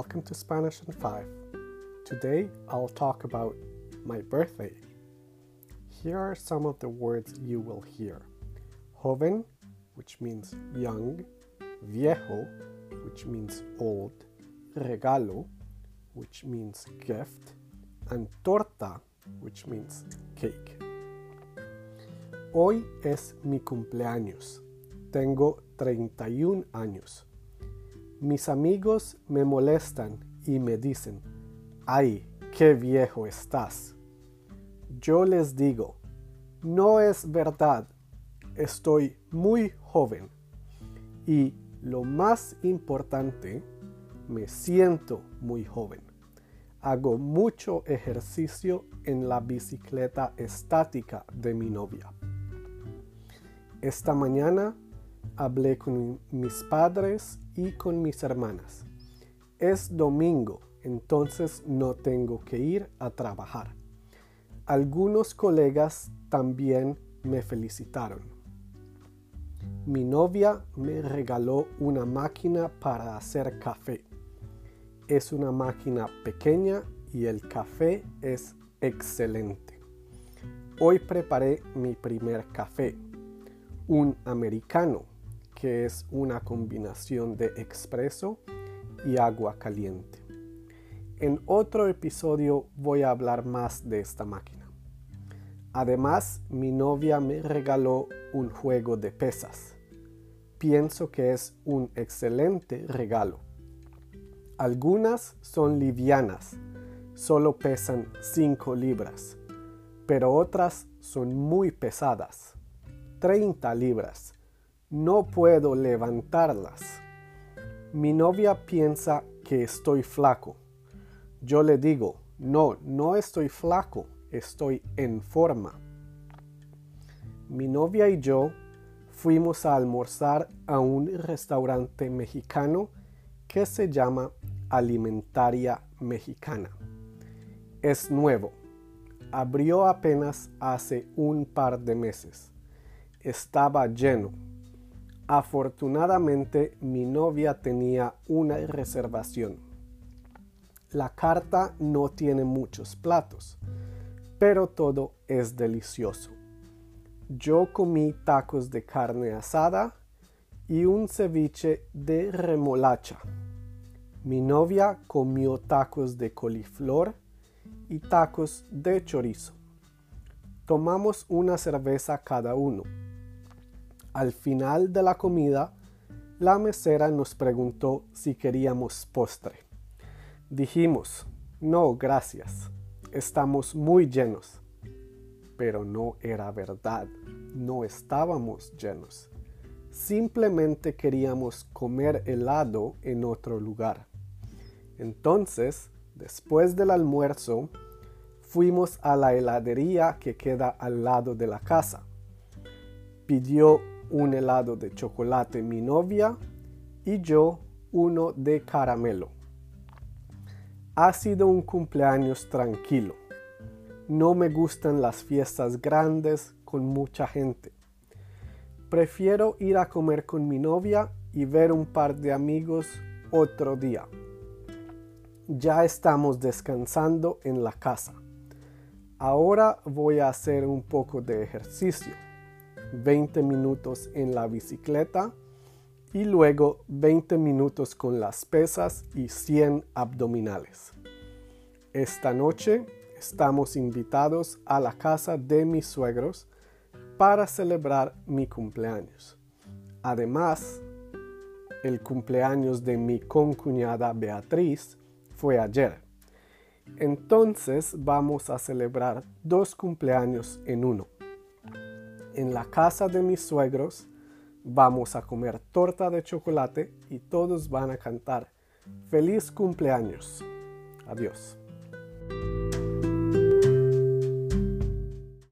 to Spanish in 5. Today I'll talk about my birthday. Here are some of the words you will hear joven, which means young, viejo, which means old, regalo, which means gift, and torta, which means cake. Hoy es mi cumpleaños. Tengo 31 años. Mis amigos me molestan y me dicen, ay, qué viejo estás. Yo les digo, no es verdad, estoy muy joven. Y lo más importante, me siento muy joven. Hago mucho ejercicio en la bicicleta estática de mi novia. Esta mañana hablé con mis padres y con mis hermanas. Es domingo, entonces no tengo que ir a trabajar. Algunos colegas también me felicitaron. Mi novia me regaló una máquina para hacer café. Es una máquina pequeña y el café es excelente. Hoy preparé mi primer café, un americano que es una combinación de expreso y agua caliente. En otro episodio voy a hablar más de esta máquina. Además, mi novia me regaló un juego de pesas. Pienso que es un excelente regalo. Algunas son livianas, solo pesan 5 libras, pero otras son muy pesadas, 30 libras no puedo levantarlas. Mi novia piensa que estoy flaco. Yo le digo, no, no estoy flaco, estoy en forma. Mi novia y yo fuimos a almorzar a un restaurante mexicano que se llama Alimentaria Mexicana. Es nuevo. Abrió apenas hace un par de meses. Estaba lleno Afortunadamente mi novia tenía una reservación. La carta no tiene muchos platos, pero todo es delicioso. Yo comí tacos de carne asada y un ceviche de remolacha. Mi novia comió tacos de coliflor y tacos de chorizo. Tomamos una cerveza cada uno al final de la comida, la mesera nos preguntó si queríamos postre. Dijimos, no, gracias, estamos muy llenos. Pero no era verdad, no estábamos llenos. Simplemente queríamos comer helado en otro lugar. Entonces, después del almuerzo, fuimos a la heladería que queda al lado de la casa. Pidió un helado de chocolate mi novia y yo uno de caramelo. Ha sido un cumpleaños tranquilo. No me gustan las fiestas grandes con mucha gente. Prefiero ir a comer con mi novia y ver un par de amigos otro día. Ya estamos descansando en la casa. Ahora voy a hacer un poco de ejercicio. 20 minutos en la bicicleta y luego 20 minutos con las pesas y 100 abdominales. Esta noche estamos invitados a la casa de mis suegros para celebrar mi cumpleaños. Además, el cumpleaños de mi concuñada Beatriz fue ayer. Entonces vamos a celebrar dos cumpleaños en uno en la casa de mis suegros vamos a comer torta de chocolate y todos van a cantar feliz cumpleaños. Adiós.